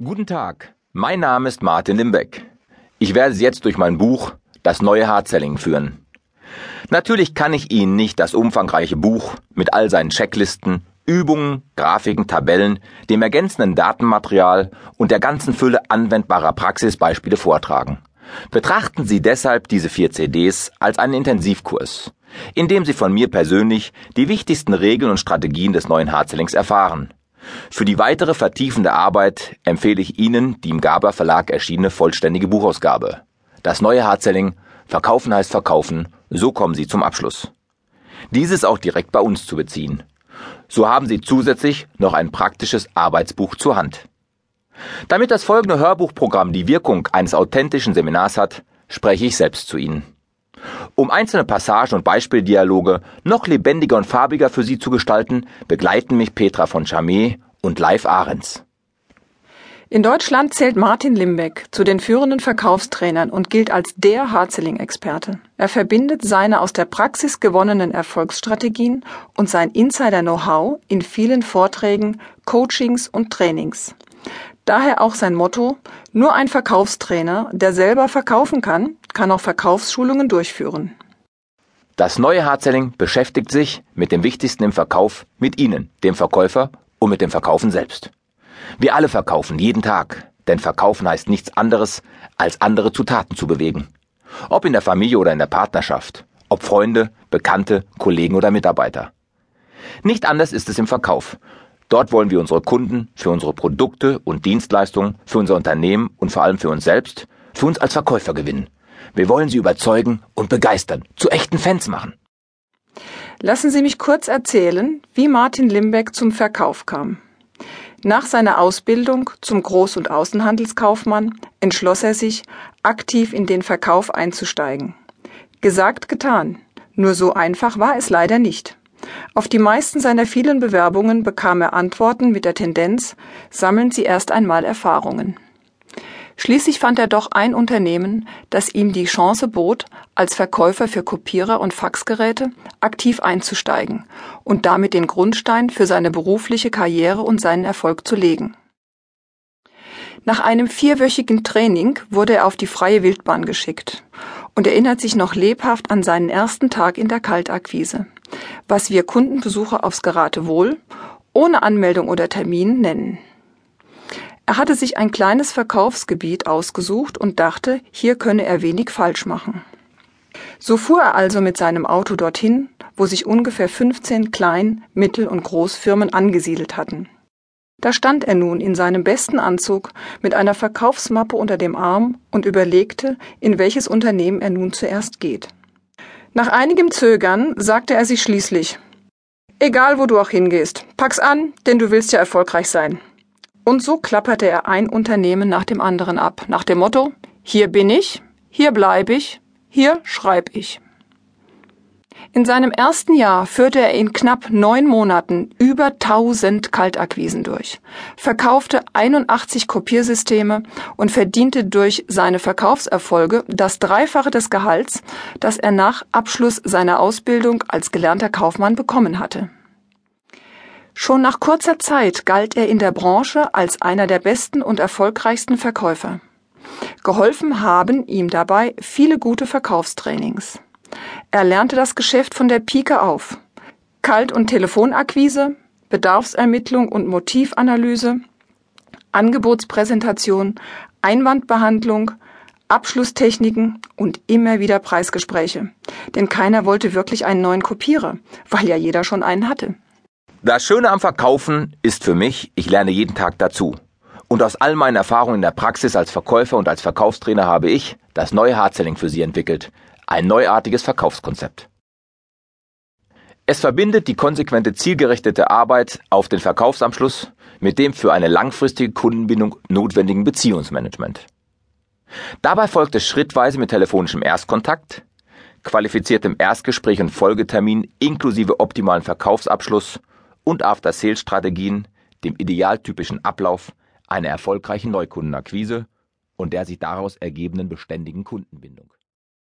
Guten Tag, mein Name ist Martin Limbeck. Ich werde Sie jetzt durch mein Buch Das neue Hardselling führen. Natürlich kann ich Ihnen nicht das umfangreiche Buch mit all seinen Checklisten, Übungen, Grafiken, Tabellen, dem ergänzenden Datenmaterial und der ganzen Fülle anwendbarer Praxisbeispiele vortragen. Betrachten Sie deshalb diese vier CDs als einen Intensivkurs, in dem Sie von mir persönlich die wichtigsten Regeln und Strategien des neuen Hardsellings erfahren für die weitere vertiefende Arbeit empfehle ich Ihnen die im Gaber Verlag erschienene vollständige Buchausgabe. Das neue Hardselling Verkaufen heißt Verkaufen, so kommen Sie zum Abschluss. Dieses auch direkt bei uns zu beziehen. So haben Sie zusätzlich noch ein praktisches Arbeitsbuch zur Hand. Damit das folgende Hörbuchprogramm die Wirkung eines authentischen Seminars hat, spreche ich selbst zu Ihnen. Um einzelne Passagen und Beispieldialoge noch lebendiger und farbiger für Sie zu gestalten, begleiten mich Petra von Chamet und Live Ahrens. In Deutschland zählt Martin Limbeck zu den führenden Verkaufstrainern und gilt als der Hardselling-Experte. Er verbindet seine aus der Praxis gewonnenen Erfolgsstrategien und sein Insider-Know-how in vielen Vorträgen, Coachings und Trainings. Daher auch sein Motto, nur ein Verkaufstrainer, der selber verkaufen kann, kann auch Verkaufsschulungen durchführen. Das neue Hardselling beschäftigt sich mit dem Wichtigsten im Verkauf, mit Ihnen, dem Verkäufer und mit dem Verkaufen selbst. Wir alle verkaufen jeden Tag, denn Verkaufen heißt nichts anderes, als andere zu Taten zu bewegen. Ob in der Familie oder in der Partnerschaft, ob Freunde, Bekannte, Kollegen oder Mitarbeiter. Nicht anders ist es im Verkauf. Dort wollen wir unsere Kunden für unsere Produkte und Dienstleistungen, für unser Unternehmen und vor allem für uns selbst, für uns als Verkäufer gewinnen. Wir wollen sie überzeugen und begeistern, zu echten Fans machen. Lassen Sie mich kurz erzählen, wie Martin Limbeck zum Verkauf kam. Nach seiner Ausbildung zum Groß- und Außenhandelskaufmann entschloss er sich, aktiv in den Verkauf einzusteigen. Gesagt, getan. Nur so einfach war es leider nicht. Auf die meisten seiner vielen Bewerbungen bekam er Antworten mit der Tendenz, sammeln Sie erst einmal Erfahrungen. Schließlich fand er doch ein Unternehmen, das ihm die Chance bot, als Verkäufer für Kopierer und Faxgeräte aktiv einzusteigen und damit den Grundstein für seine berufliche Karriere und seinen Erfolg zu legen. Nach einem vierwöchigen Training wurde er auf die freie Wildbahn geschickt und erinnert sich noch lebhaft an seinen ersten Tag in der Kaltakquise, was wir Kundenbesucher aufs Geratewohl, ohne Anmeldung oder Termin nennen. Er hatte sich ein kleines Verkaufsgebiet ausgesucht und dachte, hier könne er wenig falsch machen. So fuhr er also mit seinem Auto dorthin, wo sich ungefähr 15 Klein-, Mittel- und Großfirmen angesiedelt hatten. Da stand er nun in seinem besten Anzug mit einer Verkaufsmappe unter dem Arm und überlegte, in welches Unternehmen er nun zuerst geht. Nach einigem Zögern sagte er sich schließlich Egal wo du auch hingehst, pack's an, denn du willst ja erfolgreich sein. Und so klapperte er ein Unternehmen nach dem anderen ab, nach dem Motto Hier bin ich, hier bleibe ich, hier schreib ich. In seinem ersten Jahr führte er in knapp neun Monaten über 1000 Kaltakquisen durch, verkaufte 81 Kopiersysteme und verdiente durch seine Verkaufserfolge das Dreifache des Gehalts, das er nach Abschluss seiner Ausbildung als gelernter Kaufmann bekommen hatte. Schon nach kurzer Zeit galt er in der Branche als einer der besten und erfolgreichsten Verkäufer. Geholfen haben ihm dabei viele gute Verkaufstrainings. Er lernte das Geschäft von der Pike auf. Kalt- und Telefonakquise, Bedarfsermittlung und Motivanalyse, Angebotspräsentation, Einwandbehandlung, Abschlusstechniken und immer wieder Preisgespräche. Denn keiner wollte wirklich einen neuen Kopierer, weil ja jeder schon einen hatte. Das Schöne am Verkaufen ist für mich, ich lerne jeden Tag dazu. Und aus all meinen Erfahrungen in der Praxis als Verkäufer und als Verkaufstrainer habe ich das neue Hardselling für Sie entwickelt. Ein neuartiges Verkaufskonzept. Es verbindet die konsequente zielgerichtete Arbeit auf den Verkaufsabschluss mit dem für eine langfristige Kundenbindung notwendigen Beziehungsmanagement. Dabei folgt es schrittweise mit telefonischem Erstkontakt, qualifiziertem Erstgespräch und Folgetermin inklusive optimalen Verkaufsabschluss und After-Sales-Strategien, dem idealtypischen Ablauf einer erfolgreichen Neukundenakquise und der sich daraus ergebenden beständigen Kundenbindung